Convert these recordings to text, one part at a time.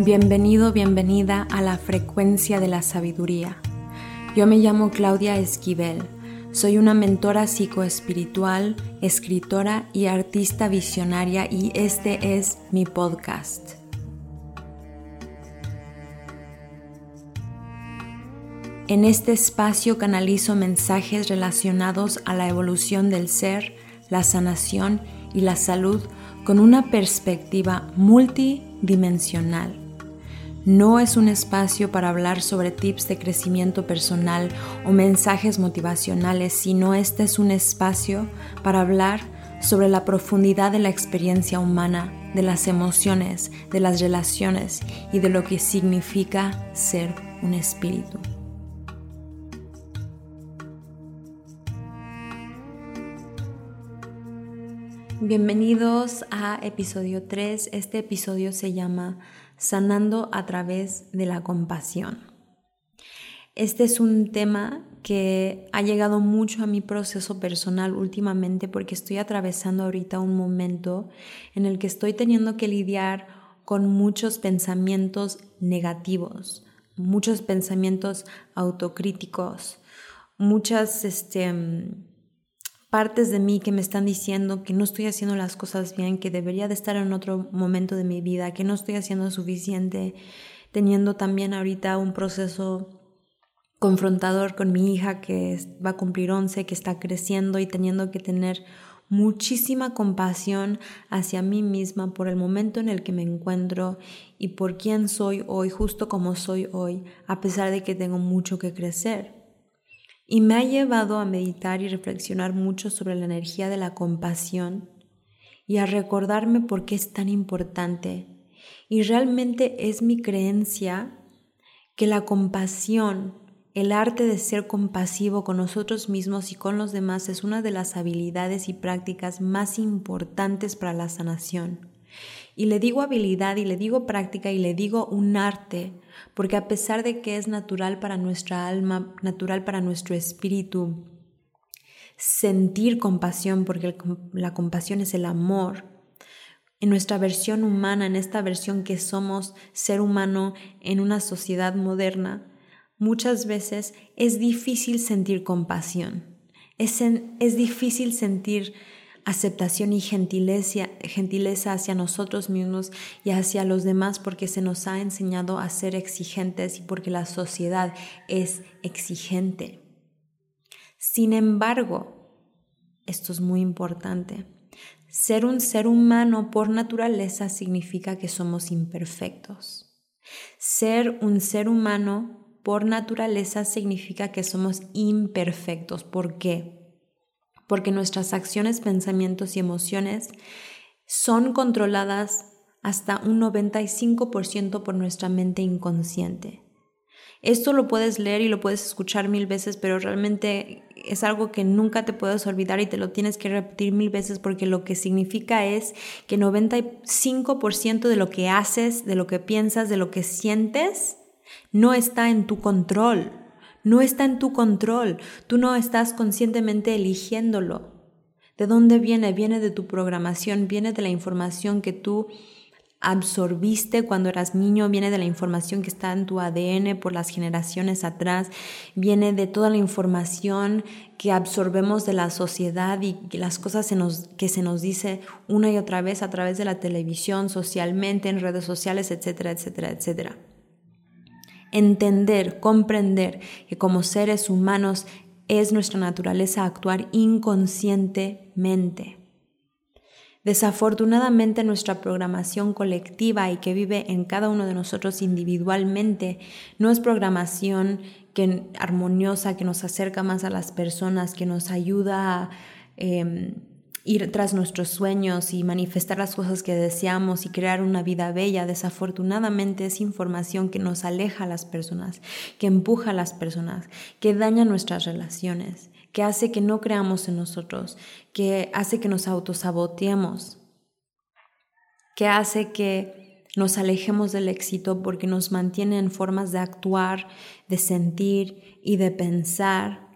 Bienvenido, bienvenida a la frecuencia de la sabiduría. Yo me llamo Claudia Esquivel. Soy una mentora psicoespiritual, escritora y artista visionaria y este es mi podcast. En este espacio canalizo mensajes relacionados a la evolución del ser, la sanación y la salud con una perspectiva multidimensional no es un espacio para hablar sobre tips de crecimiento personal o mensajes motivacionales, sino este es un espacio para hablar sobre la profundidad de la experiencia humana, de las emociones, de las relaciones y de lo que significa ser un espíritu. Bienvenidos a episodio 3. Este episodio se llama sanando a través de la compasión. Este es un tema que ha llegado mucho a mi proceso personal últimamente porque estoy atravesando ahorita un momento en el que estoy teniendo que lidiar con muchos pensamientos negativos, muchos pensamientos autocríticos, muchas este, partes de mí que me están diciendo que no estoy haciendo las cosas bien, que debería de estar en otro momento de mi vida, que no estoy haciendo suficiente, teniendo también ahorita un proceso confrontador con mi hija que va a cumplir 11, que está creciendo y teniendo que tener muchísima compasión hacia mí misma por el momento en el que me encuentro y por quién soy hoy, justo como soy hoy, a pesar de que tengo mucho que crecer y me ha llevado a meditar y reflexionar mucho sobre la energía de la compasión y a recordarme por qué es tan importante. Y realmente es mi creencia que la compasión, el arte de ser compasivo con nosotros mismos y con los demás es una de las habilidades y prácticas más importantes para la sanación. Y le digo habilidad y le digo práctica y le digo un arte, porque a pesar de que es natural para nuestra alma, natural para nuestro espíritu, sentir compasión, porque la compasión es el amor, en nuestra versión humana, en esta versión que somos ser humano en una sociedad moderna, muchas veces es difícil sentir compasión, es, es difícil sentir aceptación y gentileza, gentileza hacia nosotros mismos y hacia los demás porque se nos ha enseñado a ser exigentes y porque la sociedad es exigente. Sin embargo, esto es muy importante, ser un ser humano por naturaleza significa que somos imperfectos. Ser un ser humano por naturaleza significa que somos imperfectos. ¿Por qué? Porque nuestras acciones, pensamientos y emociones son controladas hasta un 95% por nuestra mente inconsciente. Esto lo puedes leer y lo puedes escuchar mil veces, pero realmente es algo que nunca te puedes olvidar y te lo tienes que repetir mil veces porque lo que significa es que 95% de lo que haces, de lo que piensas, de lo que sientes, no está en tu control. No está en tu control. Tú no estás conscientemente eligiéndolo. ¿De dónde viene? Viene de tu programación, viene de la información que tú absorbiste cuando eras niño, viene de la información que está en tu ADN por las generaciones atrás, viene de toda la información que absorbemos de la sociedad y las cosas que se nos dice una y otra vez a través de la televisión, socialmente, en redes sociales, etcétera, etcétera, etcétera entender, comprender que como seres humanos es nuestra naturaleza actuar inconscientemente. Desafortunadamente nuestra programación colectiva y que vive en cada uno de nosotros individualmente no es programación que, armoniosa que nos acerca más a las personas, que nos ayuda a... Em, ir tras nuestros sueños y manifestar las cosas que deseamos y crear una vida bella, desafortunadamente es información que nos aleja a las personas, que empuja a las personas, que daña nuestras relaciones, que hace que no creamos en nosotros, que hace que nos autosaboteemos, que hace que nos alejemos del éxito porque nos mantiene en formas de actuar, de sentir y de pensar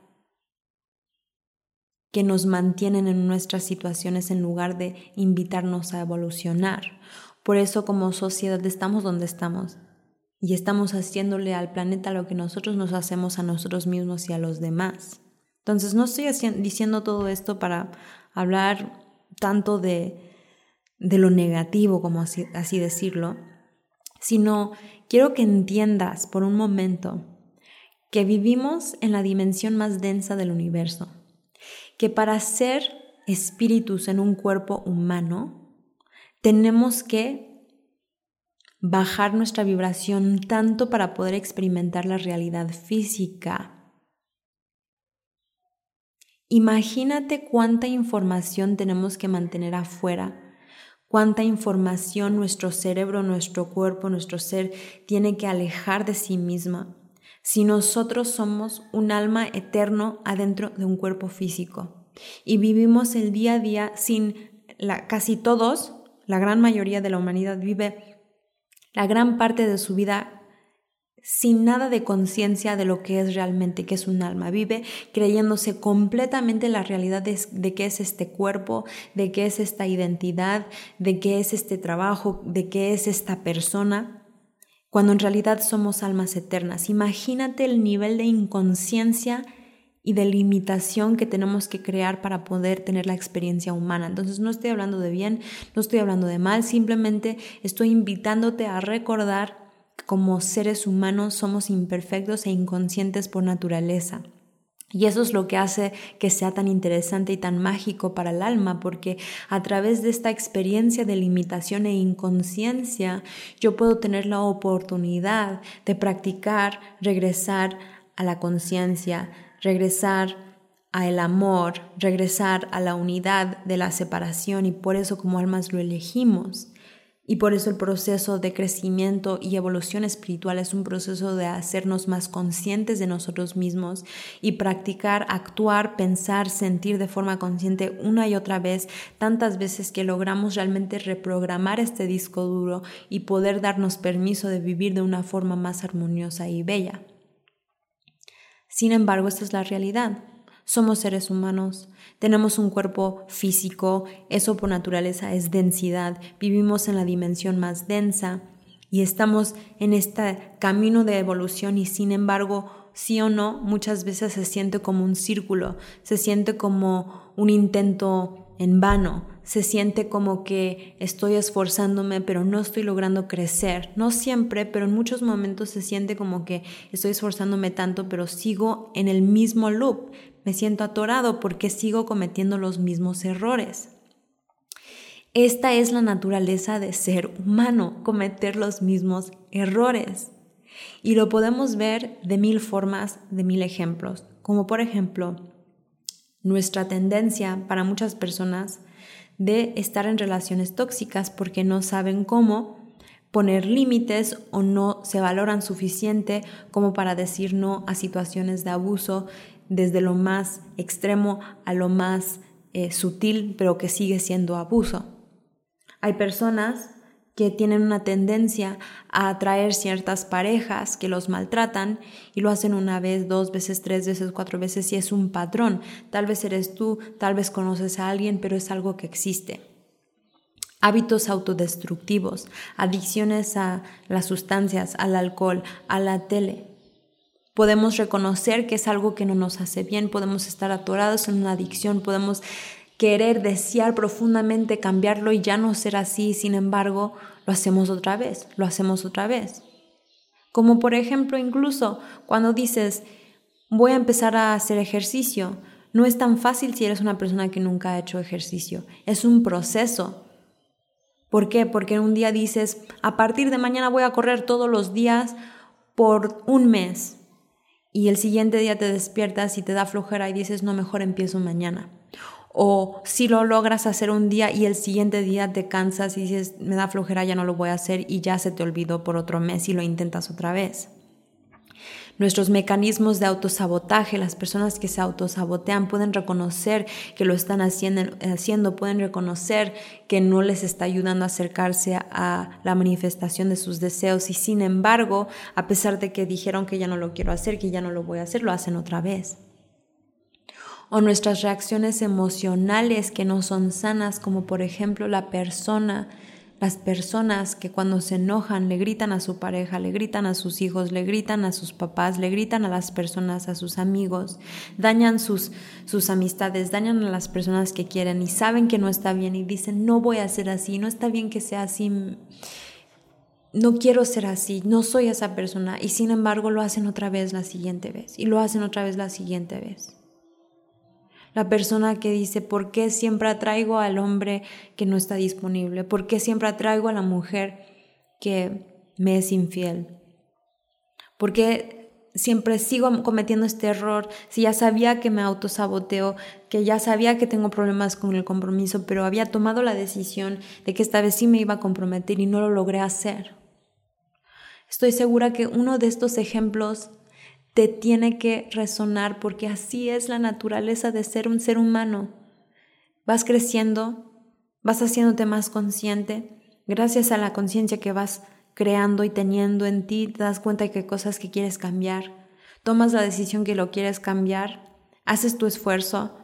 que nos mantienen en nuestras situaciones en lugar de invitarnos a evolucionar. Por eso como sociedad estamos donde estamos y estamos haciéndole al planeta lo que nosotros nos hacemos a nosotros mismos y a los demás. Entonces no estoy diciendo todo esto para hablar tanto de, de lo negativo, como así, así decirlo, sino quiero que entiendas por un momento que vivimos en la dimensión más densa del universo, que para ser espíritus en un cuerpo humano, tenemos que bajar nuestra vibración tanto para poder experimentar la realidad física. Imagínate cuánta información tenemos que mantener afuera, cuánta información nuestro cerebro, nuestro cuerpo, nuestro ser tiene que alejar de sí misma si nosotros somos un alma eterno adentro de un cuerpo físico y vivimos el día a día sin la, casi todos, la gran mayoría de la humanidad vive la gran parte de su vida sin nada de conciencia de lo que es realmente, que es un alma. Vive creyéndose completamente la realidad de, de qué es este cuerpo, de qué es esta identidad, de qué es este trabajo, de qué es esta persona, cuando en realidad somos almas eternas. Imagínate el nivel de inconsciencia y de limitación que tenemos que crear para poder tener la experiencia humana. Entonces no estoy hablando de bien, no estoy hablando de mal, simplemente estoy invitándote a recordar que como seres humanos somos imperfectos e inconscientes por naturaleza. Y eso es lo que hace que sea tan interesante y tan mágico para el alma, porque a través de esta experiencia de limitación e inconsciencia, yo puedo tener la oportunidad de practicar, regresar a la conciencia, regresar al amor, regresar a la unidad de la separación y por eso como almas lo elegimos. Y por eso el proceso de crecimiento y evolución espiritual es un proceso de hacernos más conscientes de nosotros mismos y practicar, actuar, pensar, sentir de forma consciente una y otra vez, tantas veces que logramos realmente reprogramar este disco duro y poder darnos permiso de vivir de una forma más armoniosa y bella. Sin embargo, esta es la realidad. Somos seres humanos, tenemos un cuerpo físico, eso por naturaleza es densidad, vivimos en la dimensión más densa y estamos en este camino de evolución y sin embargo, sí o no, muchas veces se siente como un círculo, se siente como un intento en vano, se siente como que estoy esforzándome pero no estoy logrando crecer. No siempre, pero en muchos momentos se siente como que estoy esforzándome tanto pero sigo en el mismo loop. Me siento atorado porque sigo cometiendo los mismos errores. Esta es la naturaleza de ser humano, cometer los mismos errores. Y lo podemos ver de mil formas, de mil ejemplos, como por ejemplo nuestra tendencia para muchas personas de estar en relaciones tóxicas porque no saben cómo poner límites o no se valoran suficiente como para decir no a situaciones de abuso desde lo más extremo a lo más eh, sutil, pero que sigue siendo abuso. Hay personas que tienen una tendencia a atraer ciertas parejas que los maltratan y lo hacen una vez, dos veces, tres veces, cuatro veces y es un patrón. Tal vez eres tú, tal vez conoces a alguien, pero es algo que existe. Hábitos autodestructivos, adicciones a las sustancias, al alcohol, a la tele. Podemos reconocer que es algo que no nos hace bien, podemos estar atorados en una adicción, podemos querer, desear profundamente cambiarlo y ya no ser así, sin embargo, lo hacemos otra vez, lo hacemos otra vez. Como por ejemplo, incluso cuando dices, voy a empezar a hacer ejercicio, no es tan fácil si eres una persona que nunca ha hecho ejercicio, es un proceso. ¿Por qué? Porque un día dices, a partir de mañana voy a correr todos los días por un mes. Y el siguiente día te despiertas y te da flojera y dices, no, mejor empiezo mañana. O si lo logras hacer un día y el siguiente día te cansas y dices, me da flojera, ya no lo voy a hacer y ya se te olvidó por otro mes y lo intentas otra vez. Nuestros mecanismos de autosabotaje, las personas que se autosabotean pueden reconocer que lo están haciendo, pueden reconocer que no les está ayudando a acercarse a la manifestación de sus deseos y sin embargo, a pesar de que dijeron que ya no lo quiero hacer, que ya no lo voy a hacer, lo hacen otra vez. O nuestras reacciones emocionales que no son sanas, como por ejemplo la persona, las personas que cuando se enojan le gritan a su pareja, le gritan a sus hijos, le gritan a sus papás, le gritan a las personas, a sus amigos, dañan sus, sus amistades, dañan a las personas que quieren y saben que no está bien y dicen, no voy a ser así, no está bien que sea así, no quiero ser así, no soy esa persona y sin embargo lo hacen otra vez la siguiente vez y lo hacen otra vez la siguiente vez. La persona que dice, ¿por qué siempre atraigo al hombre que no está disponible? ¿Por qué siempre atraigo a la mujer que me es infiel? ¿Por qué siempre sigo cometiendo este error si ya sabía que me autosaboteo, que ya sabía que tengo problemas con el compromiso, pero había tomado la decisión de que esta vez sí me iba a comprometer y no lo logré hacer? Estoy segura que uno de estos ejemplos te tiene que resonar porque así es la naturaleza de ser un ser humano. Vas creciendo, vas haciéndote más consciente, gracias a la conciencia que vas creando y teniendo en ti, te das cuenta de que cosas que quieres cambiar, tomas la decisión que lo quieres cambiar, haces tu esfuerzo,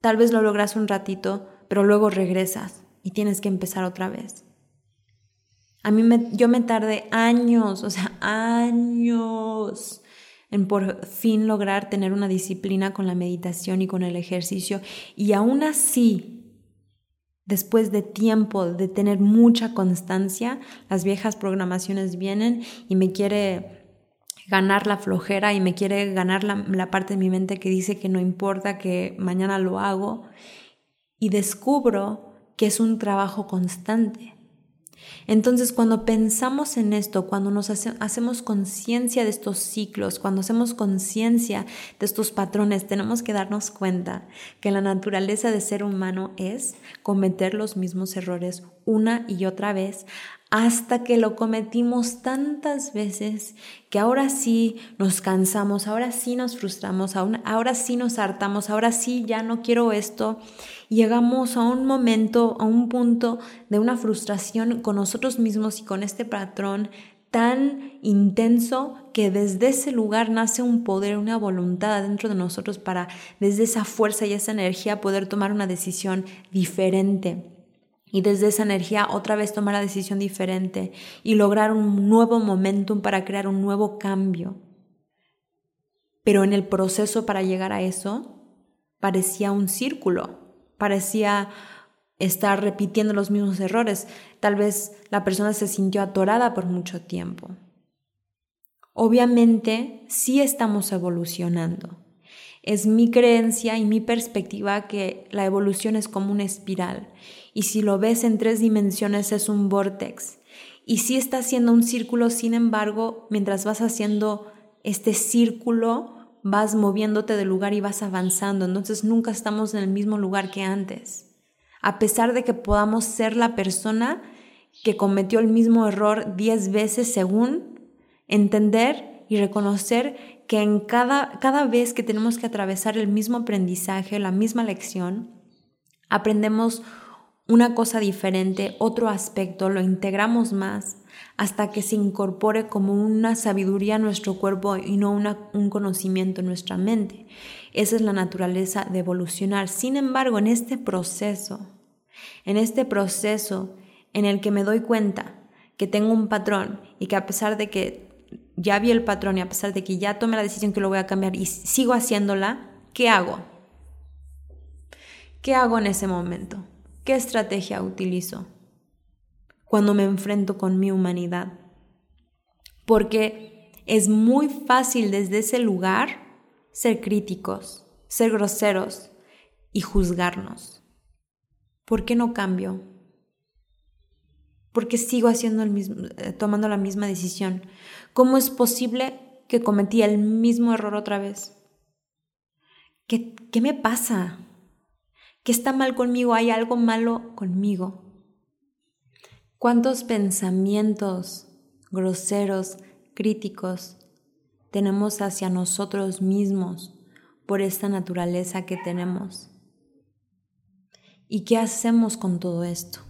tal vez lo logras un ratito, pero luego regresas y tienes que empezar otra vez. A mí me, yo me tardé años, o sea, años en por fin lograr tener una disciplina con la meditación y con el ejercicio. Y aún así, después de tiempo, de tener mucha constancia, las viejas programaciones vienen y me quiere ganar la flojera y me quiere ganar la, la parte de mi mente que dice que no importa, que mañana lo hago. Y descubro que es un trabajo constante entonces, cuando pensamos en esto, cuando nos hacemos conciencia de estos ciclos, cuando hacemos conciencia de estos patrones, tenemos que darnos cuenta que la naturaleza de ser humano es cometer los mismos errores una y otra vez hasta que lo cometimos tantas veces que ahora sí nos cansamos, ahora sí nos frustramos, ahora sí nos hartamos, ahora sí ya no quiero esto. Llegamos a un momento, a un punto de una frustración con nosotros mismos y con este patrón tan intenso que desde ese lugar nace un poder, una voluntad dentro de nosotros para desde esa fuerza y esa energía poder tomar una decisión diferente y desde esa energía otra vez tomar la decisión diferente y lograr un nuevo momentum para crear un nuevo cambio. Pero en el proceso para llegar a eso parecía un círculo, parecía estar repitiendo los mismos errores. Tal vez la persona se sintió atorada por mucho tiempo. Obviamente sí estamos evolucionando. Es mi creencia y mi perspectiva que la evolución es como una espiral y si lo ves en tres dimensiones es un vortex. Y si está haciendo un círculo, sin embargo, mientras vas haciendo este círculo, vas moviéndote de lugar y vas avanzando. Entonces nunca estamos en el mismo lugar que antes. A pesar de que podamos ser la persona que cometió el mismo error diez veces según entender y reconocer que en cada, cada vez que tenemos que atravesar el mismo aprendizaje, la misma lección, aprendemos una cosa diferente, otro aspecto, lo integramos más hasta que se incorpore como una sabiduría en nuestro cuerpo y no un conocimiento en nuestra mente. Esa es la naturaleza de evolucionar. Sin embargo, en este proceso, en este proceso en el que me doy cuenta que tengo un patrón y que a pesar de que ya vi el patrón y a pesar de que ya tomé la decisión que lo voy a cambiar y sigo haciéndola, ¿qué hago? ¿Qué hago en ese momento? ¿Qué estrategia utilizo cuando me enfrento con mi humanidad? Porque es muy fácil desde ese lugar ser críticos, ser groseros y juzgarnos. ¿Por qué no cambio? ¿Por qué sigo haciendo el mismo, eh, tomando la misma decisión? ¿Cómo es posible que cometí el mismo error otra vez? ¿Qué, qué me pasa? ¿Qué está mal conmigo? ¿Hay algo malo conmigo? ¿Cuántos pensamientos groseros, críticos tenemos hacia nosotros mismos por esta naturaleza que tenemos? ¿Y qué hacemos con todo esto?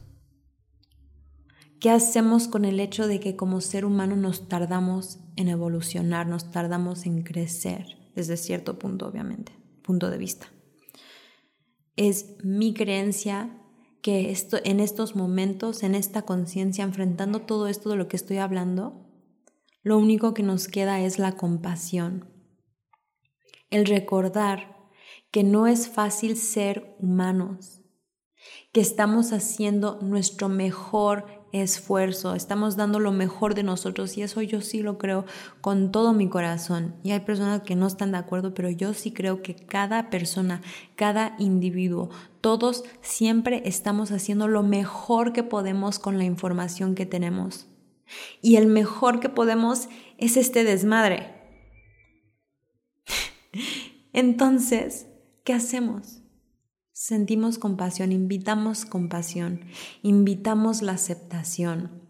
¿Qué hacemos con el hecho de que como ser humano nos tardamos en evolucionar, nos tardamos en crecer, desde cierto punto, obviamente, punto de vista? Es mi creencia que esto, en estos momentos, en esta conciencia, enfrentando todo esto de lo que estoy hablando, lo único que nos queda es la compasión. El recordar que no es fácil ser humanos, que estamos haciendo nuestro mejor esfuerzo, estamos dando lo mejor de nosotros y eso yo sí lo creo con todo mi corazón. Y hay personas que no están de acuerdo, pero yo sí creo que cada persona, cada individuo, todos siempre estamos haciendo lo mejor que podemos con la información que tenemos. Y el mejor que podemos es este desmadre. Entonces, ¿qué hacemos? Sentimos compasión, invitamos compasión, invitamos la aceptación.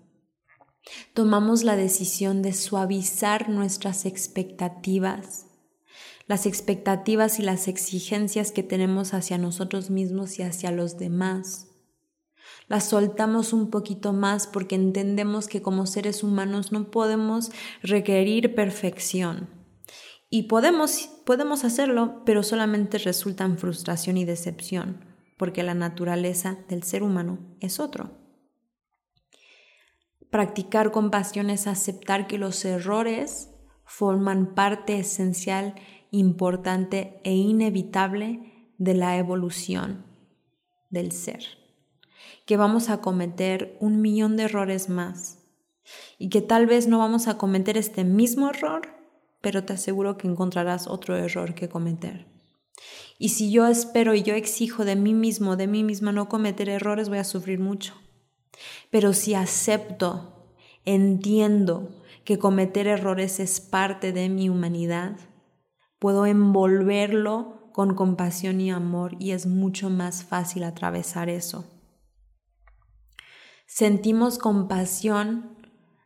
Tomamos la decisión de suavizar nuestras expectativas, las expectativas y las exigencias que tenemos hacia nosotros mismos y hacia los demás. Las soltamos un poquito más porque entendemos que como seres humanos no podemos requerir perfección y podemos, podemos hacerlo, pero solamente resulta en frustración y decepción, porque la naturaleza del ser humano es otro. Practicar compasión es aceptar que los errores forman parte esencial, importante e inevitable de la evolución del ser. Que vamos a cometer un millón de errores más y que tal vez no vamos a cometer este mismo error, pero te aseguro que encontrarás otro error que cometer. Y si yo espero y yo exijo de mí mismo, de mí misma no cometer errores, voy a sufrir mucho. Pero si acepto, entiendo que cometer errores es parte de mi humanidad, puedo envolverlo con compasión y amor y es mucho más fácil atravesar eso. Sentimos compasión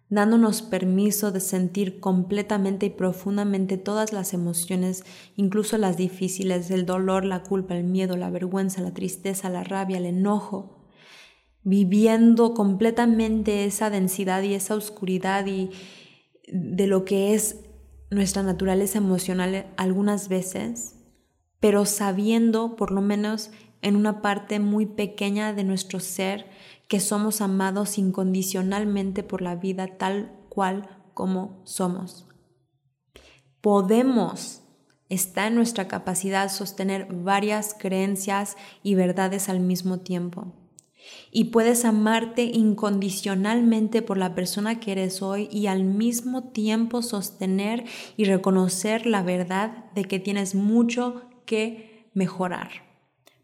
dándonos permiso de sentir completamente y profundamente todas las emociones, incluso las difíciles, el dolor, la culpa, el miedo, la vergüenza, la tristeza, la rabia, el enojo, viviendo completamente esa densidad y esa oscuridad y de lo que es nuestra naturaleza emocional algunas veces, pero sabiendo por lo menos en una parte muy pequeña de nuestro ser que somos amados incondicionalmente por la vida tal cual como somos. Podemos, está en nuestra capacidad sostener varias creencias y verdades al mismo tiempo. Y puedes amarte incondicionalmente por la persona que eres hoy y al mismo tiempo sostener y reconocer la verdad de que tienes mucho que mejorar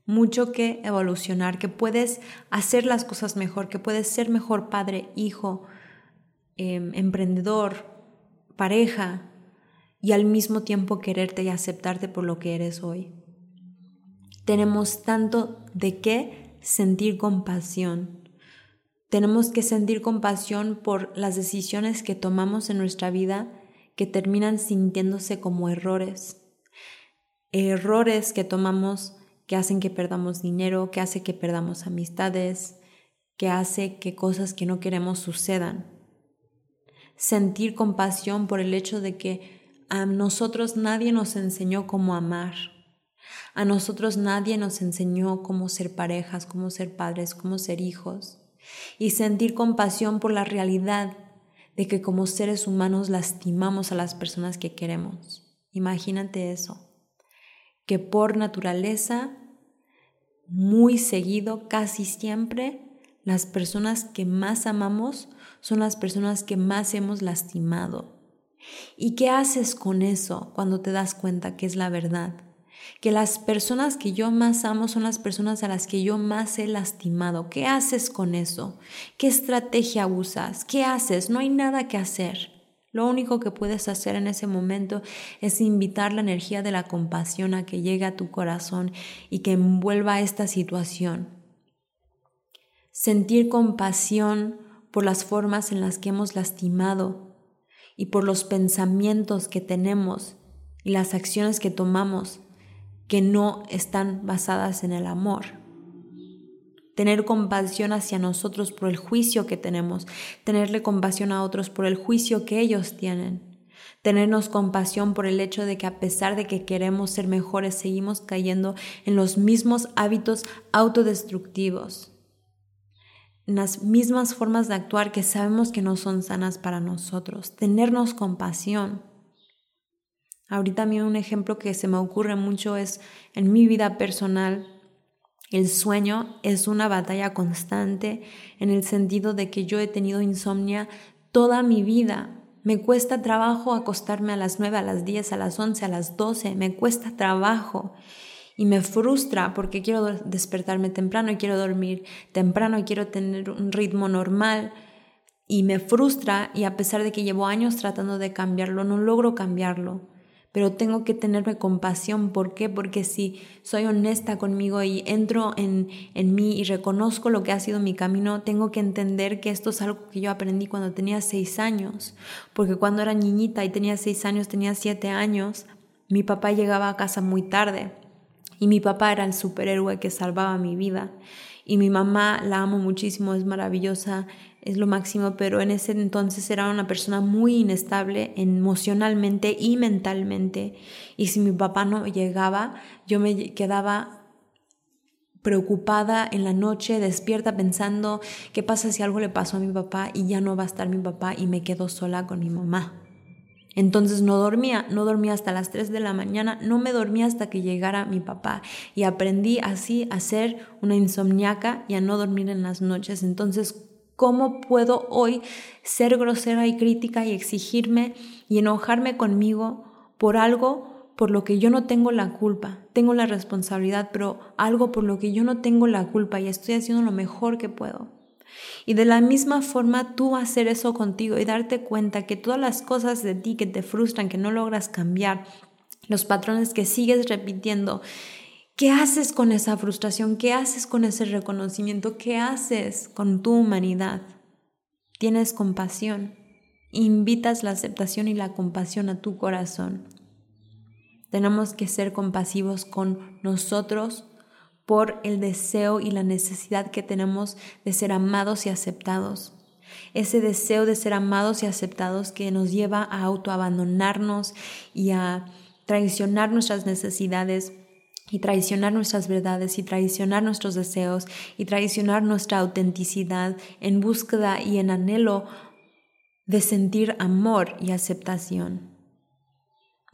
mucho que evolucionar, que puedes hacer las cosas mejor, que puedes ser mejor padre, hijo, em, emprendedor, pareja, y al mismo tiempo quererte y aceptarte por lo que eres hoy. Tenemos tanto de qué sentir compasión. Tenemos que sentir compasión por las decisiones que tomamos en nuestra vida que terminan sintiéndose como errores. Errores que tomamos que hacen que perdamos dinero, que hace que perdamos amistades, que hace que cosas que no queremos sucedan. Sentir compasión por el hecho de que a nosotros nadie nos enseñó cómo amar. A nosotros nadie nos enseñó cómo ser parejas, cómo ser padres, cómo ser hijos. Y sentir compasión por la realidad de que como seres humanos lastimamos a las personas que queremos. Imagínate eso. Que por naturaleza muy seguido, casi siempre, las personas que más amamos son las personas que más hemos lastimado. ¿Y qué haces con eso cuando te das cuenta que es la verdad? Que las personas que yo más amo son las personas a las que yo más he lastimado. ¿Qué haces con eso? ¿Qué estrategia usas? ¿Qué haces? No hay nada que hacer. Lo único que puedes hacer en ese momento es invitar la energía de la compasión a que llegue a tu corazón y que envuelva esta situación. Sentir compasión por las formas en las que hemos lastimado y por los pensamientos que tenemos y las acciones que tomamos que no están basadas en el amor tener compasión hacia nosotros por el juicio que tenemos, tenerle compasión a otros por el juicio que ellos tienen, tenernos compasión por el hecho de que a pesar de que queremos ser mejores, seguimos cayendo en los mismos hábitos autodestructivos. en las mismas formas de actuar que sabemos que no son sanas para nosotros, tenernos compasión. Ahorita a un ejemplo que se me ocurre mucho es en mi vida personal, el sueño es una batalla constante en el sentido de que yo he tenido insomnia toda mi vida. Me cuesta trabajo acostarme a las 9, a las 10, a las 11, a las 12. Me cuesta trabajo y me frustra porque quiero despertarme temprano y quiero dormir temprano y quiero tener un ritmo normal y me frustra y a pesar de que llevo años tratando de cambiarlo, no logro cambiarlo pero tengo que tenerme compasión. ¿Por qué? Porque si soy honesta conmigo y entro en, en mí y reconozco lo que ha sido mi camino, tengo que entender que esto es algo que yo aprendí cuando tenía seis años. Porque cuando era niñita y tenía seis años, tenía siete años, mi papá llegaba a casa muy tarde. Y mi papá era el superhéroe que salvaba mi vida. Y mi mamá la amo muchísimo, es maravillosa, es lo máximo, pero en ese entonces era una persona muy inestable emocionalmente y mentalmente. Y si mi papá no llegaba, yo me quedaba preocupada en la noche, despierta pensando qué pasa si algo le pasó a mi papá y ya no va a estar mi papá y me quedo sola con mi mamá. Entonces no dormía, no dormía hasta las 3 de la mañana, no me dormía hasta que llegara mi papá y aprendí así a ser una insomniaca y a no dormir en las noches. Entonces ¿Cómo puedo hoy ser grosera y crítica y exigirme y enojarme conmigo por algo por lo que yo no tengo la culpa? Tengo la responsabilidad, pero algo por lo que yo no tengo la culpa y estoy haciendo lo mejor que puedo. Y de la misma forma tú hacer eso contigo y darte cuenta que todas las cosas de ti que te frustran, que no logras cambiar, los patrones que sigues repitiendo, ¿Qué haces con esa frustración? ¿Qué haces con ese reconocimiento? ¿Qué haces con tu humanidad? Tienes compasión. Invitas la aceptación y la compasión a tu corazón. Tenemos que ser compasivos con nosotros por el deseo y la necesidad que tenemos de ser amados y aceptados. Ese deseo de ser amados y aceptados que nos lleva a autoabandonarnos y a traicionar nuestras necesidades y traicionar nuestras verdades y traicionar nuestros deseos y traicionar nuestra autenticidad en búsqueda y en anhelo de sentir amor y aceptación.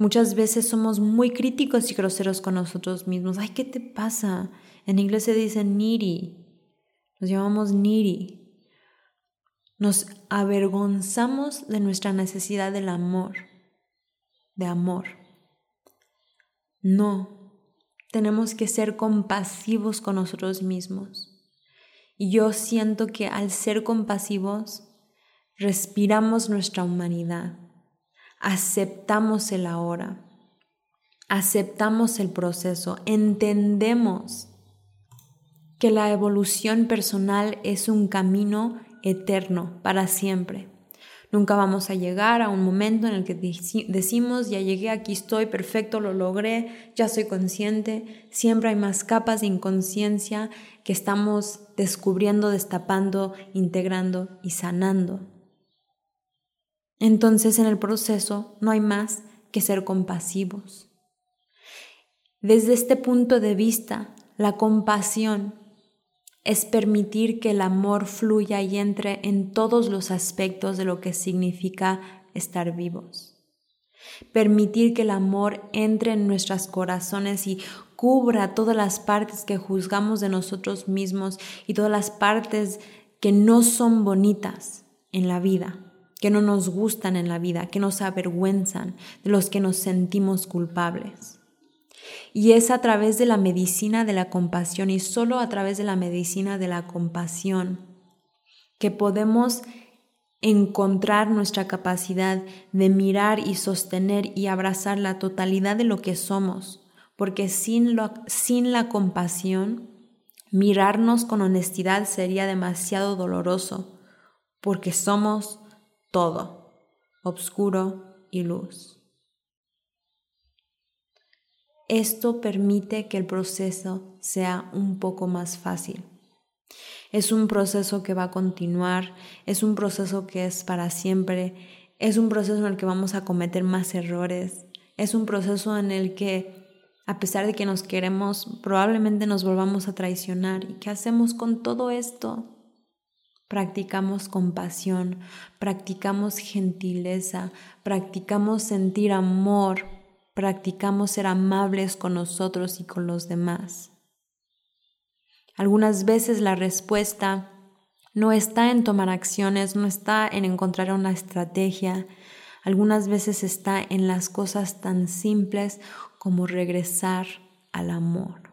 Muchas veces somos muy críticos y groseros con nosotros mismos. Ay, ¿qué te pasa? En inglés se dice needy. Nos llamamos needy. Nos avergonzamos de nuestra necesidad del amor, de amor. No, tenemos que ser compasivos con nosotros mismos. Y yo siento que al ser compasivos, respiramos nuestra humanidad, aceptamos el ahora, aceptamos el proceso, entendemos que la evolución personal es un camino eterno para siempre. Nunca vamos a llegar a un momento en el que decimos, ya llegué, aquí estoy, perfecto, lo logré, ya soy consciente. Siempre hay más capas de inconsciencia que estamos descubriendo, destapando, integrando y sanando. Entonces en el proceso no hay más que ser compasivos. Desde este punto de vista, la compasión es permitir que el amor fluya y entre en todos los aspectos de lo que significa estar vivos. Permitir que el amor entre en nuestros corazones y cubra todas las partes que juzgamos de nosotros mismos y todas las partes que no son bonitas en la vida, que no nos gustan en la vida, que nos avergüenzan, de los que nos sentimos culpables. Y es a través de la medicina de la compasión y solo a través de la medicina de la compasión que podemos encontrar nuestra capacidad de mirar y sostener y abrazar la totalidad de lo que somos, porque sin, sin la compasión, mirarnos con honestidad sería demasiado doloroso, porque somos todo, oscuro y luz. Esto permite que el proceso sea un poco más fácil. Es un proceso que va a continuar, es un proceso que es para siempre, es un proceso en el que vamos a cometer más errores, es un proceso en el que a pesar de que nos queremos, probablemente nos volvamos a traicionar. ¿Y qué hacemos con todo esto? practicamos compasión, practicamos gentileza, practicamos sentir amor, practicamos ser amables con nosotros y con los demás. Algunas veces la respuesta no está en tomar acciones, no está en encontrar una estrategia, algunas veces está en las cosas tan simples como regresar al amor.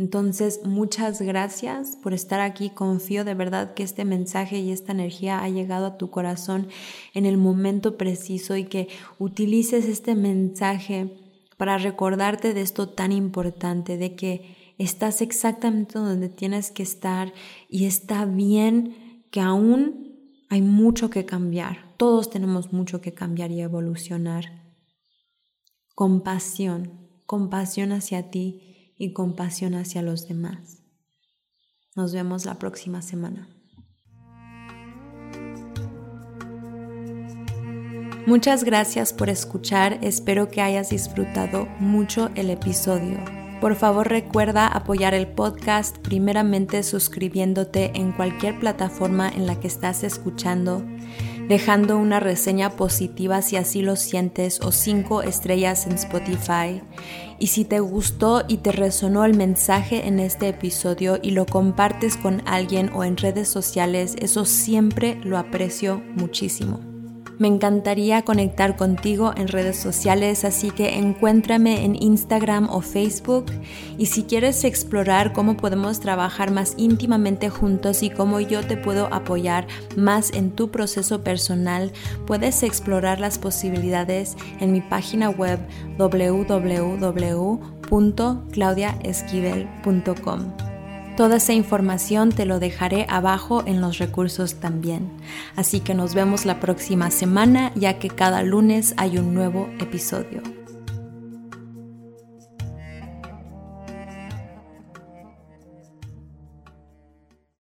Entonces, muchas gracias por estar aquí. Confío de verdad que este mensaje y esta energía ha llegado a tu corazón en el momento preciso y que utilices este mensaje para recordarte de esto tan importante, de que estás exactamente donde tienes que estar y está bien que aún hay mucho que cambiar. Todos tenemos mucho que cambiar y evolucionar. Compasión, compasión hacia ti y compasión hacia los demás. Nos vemos la próxima semana. Muchas gracias por escuchar, espero que hayas disfrutado mucho el episodio. Por favor recuerda apoyar el podcast primeramente suscribiéndote en cualquier plataforma en la que estás escuchando dejando una reseña positiva si así lo sientes o cinco estrellas en Spotify. Y si te gustó y te resonó el mensaje en este episodio y lo compartes con alguien o en redes sociales, eso siempre lo aprecio muchísimo. Me encantaría conectar contigo en redes sociales, así que encuéntrame en Instagram o Facebook. Y si quieres explorar cómo podemos trabajar más íntimamente juntos y cómo yo te puedo apoyar más en tu proceso personal, puedes explorar las posibilidades en mi página web www.claudiaesquivel.com. Toda esa información te lo dejaré abajo en los recursos también. Así que nos vemos la próxima semana ya que cada lunes hay un nuevo episodio.